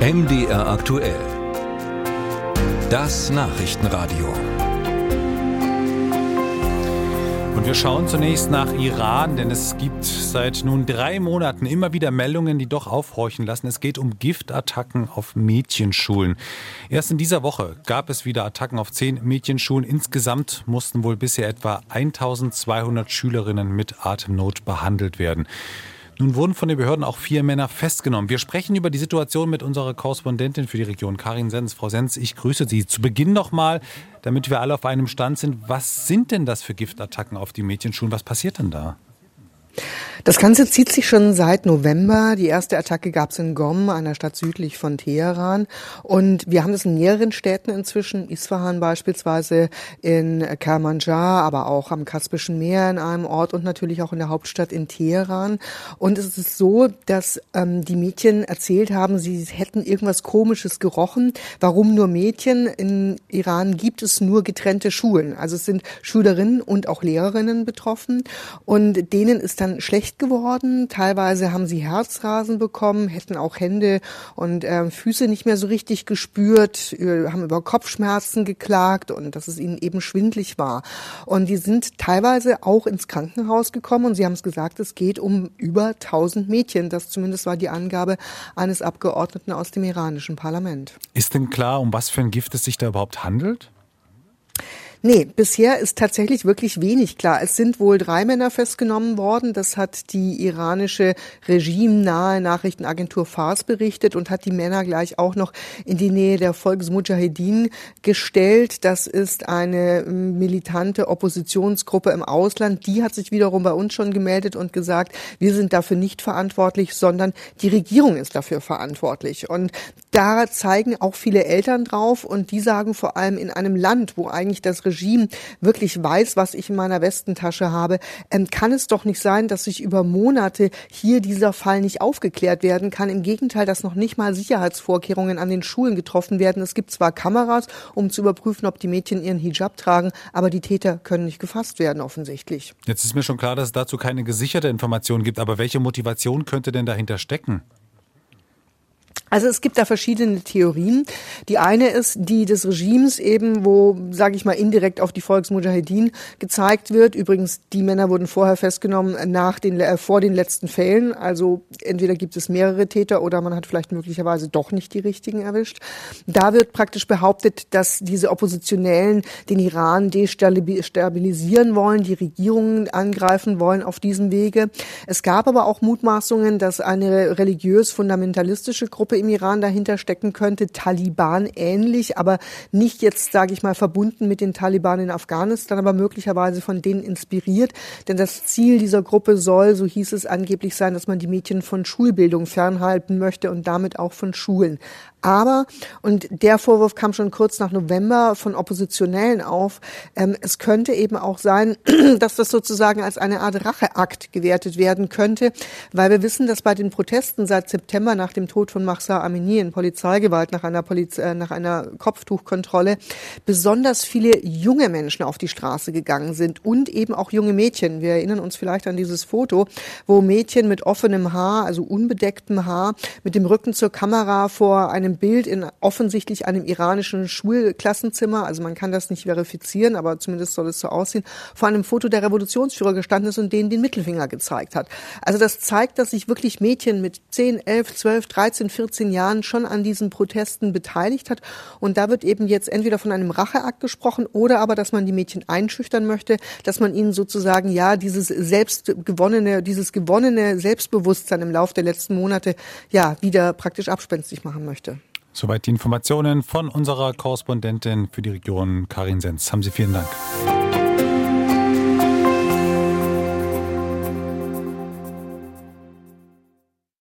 MDR aktuell. Das Nachrichtenradio. Und wir schauen zunächst nach Iran, denn es gibt seit nun drei Monaten immer wieder Meldungen, die doch aufhorchen lassen. Es geht um Giftattacken auf Mädchenschulen. Erst in dieser Woche gab es wieder Attacken auf zehn Mädchenschulen. Insgesamt mussten wohl bisher etwa 1200 Schülerinnen mit Atemnot behandelt werden. Nun wurden von den Behörden auch vier Männer festgenommen. Wir sprechen über die Situation mit unserer Korrespondentin für die Region, Karin Sens. Frau Sens, ich grüße Sie. Zu Beginn noch mal, damit wir alle auf einem Stand sind, was sind denn das für Giftattacken auf die Mädchenschulen? Was passiert denn da? Das Ganze zieht sich schon seit November. Die erste Attacke gab es in Gom, einer Stadt südlich von Teheran. Und wir haben das in mehreren Städten inzwischen, Isfahan beispielsweise, in Kermanjar, aber auch am Kaspischen Meer in einem Ort und natürlich auch in der Hauptstadt in Teheran. Und es ist so, dass ähm, die Mädchen erzählt haben, sie hätten irgendwas Komisches gerochen. Warum nur Mädchen? In Iran gibt es nur getrennte Schulen. Also es sind Schülerinnen und auch Lehrerinnen betroffen. Und denen ist dann schlecht schlecht geworden. Teilweise haben sie Herzrasen bekommen, hätten auch Hände und äh, Füße nicht mehr so richtig gespürt, haben über Kopfschmerzen geklagt und dass es ihnen eben schwindlig war. Und die sind teilweise auch ins Krankenhaus gekommen und sie haben es gesagt, es geht um über 1000 Mädchen. Das zumindest war die Angabe eines Abgeordneten aus dem iranischen Parlament. Ist denn klar, um was für ein Gift es sich da überhaupt handelt? Nee, bisher ist tatsächlich wirklich wenig klar. Es sind wohl drei Männer festgenommen worden. Das hat die iranische regimenahe Nachrichtenagentur Fars berichtet und hat die Männer gleich auch noch in die Nähe der Volksmujahedin gestellt. Das ist eine militante Oppositionsgruppe im Ausland. Die hat sich wiederum bei uns schon gemeldet und gesagt, wir sind dafür nicht verantwortlich, sondern die Regierung ist dafür verantwortlich. Und da zeigen auch viele Eltern drauf und die sagen vor allem in einem Land, wo eigentlich das wirklich weiß, was ich in meiner Westentasche habe, ähm, kann es doch nicht sein, dass sich über Monate hier dieser Fall nicht aufgeklärt werden kann. Im Gegenteil, dass noch nicht mal Sicherheitsvorkehrungen an den Schulen getroffen werden. Es gibt zwar Kameras, um zu überprüfen, ob die Mädchen ihren Hijab tragen, aber die Täter können nicht gefasst werden, offensichtlich. Jetzt ist mir schon klar, dass es dazu keine gesicherte Information gibt, aber welche Motivation könnte denn dahinter stecken? Also es gibt da verschiedene Theorien. Die eine ist die des Regimes eben, wo, sage ich mal, indirekt auf die Volksmujahedin gezeigt wird. Übrigens, die Männer wurden vorher festgenommen nach den, äh, vor den letzten Fällen. Also entweder gibt es mehrere Täter oder man hat vielleicht möglicherweise doch nicht die richtigen erwischt. Da wird praktisch behauptet, dass diese Oppositionellen den Iran destabilisieren wollen, die Regierungen angreifen wollen auf diesem Wege. Es gab aber auch Mutmaßungen, dass eine religiös-fundamentalistische Gruppe im Iran dahinter stecken könnte, Taliban ähnlich, aber nicht jetzt, sage ich mal, verbunden mit den Taliban in Afghanistan, aber möglicherweise von denen inspiriert. Denn das Ziel dieser Gruppe soll, so hieß es angeblich sein, dass man die Mädchen von Schulbildung fernhalten möchte und damit auch von Schulen. Aber, und der Vorwurf kam schon kurz nach November von Oppositionellen auf, ähm, es könnte eben auch sein, dass das sozusagen als eine Art Racheakt gewertet werden könnte, weil wir wissen, dass bei den Protesten seit September nach dem Tod von Mahsa Amini in Polizeigewalt nach einer, Poliz äh, nach einer Kopftuchkontrolle besonders viele junge Menschen auf die Straße gegangen sind und eben auch junge Mädchen. Wir erinnern uns vielleicht an dieses Foto, wo Mädchen mit offenem Haar, also unbedecktem Haar, mit dem Rücken zur Kamera vor einem Bild in offensichtlich einem iranischen Schulklassenzimmer, also man kann das nicht verifizieren, aber zumindest soll es so aussehen, vor einem Foto der Revolutionsführer gestanden ist und denen den Mittelfinger gezeigt hat. Also das zeigt, dass sich wirklich Mädchen mit 10, 11, 12, 13, 14 Jahren schon an diesen Protesten beteiligt hat. Und da wird eben jetzt entweder von einem Racheakt gesprochen oder aber, dass man die Mädchen einschüchtern möchte, dass man ihnen sozusagen ja dieses selbstgewonnene, dieses gewonnene Selbstbewusstsein im Laufe der letzten Monate ja wieder praktisch abspenstig machen möchte. Soweit die Informationen von unserer Korrespondentin für die Region Karin Sens. Haben Sie vielen Dank.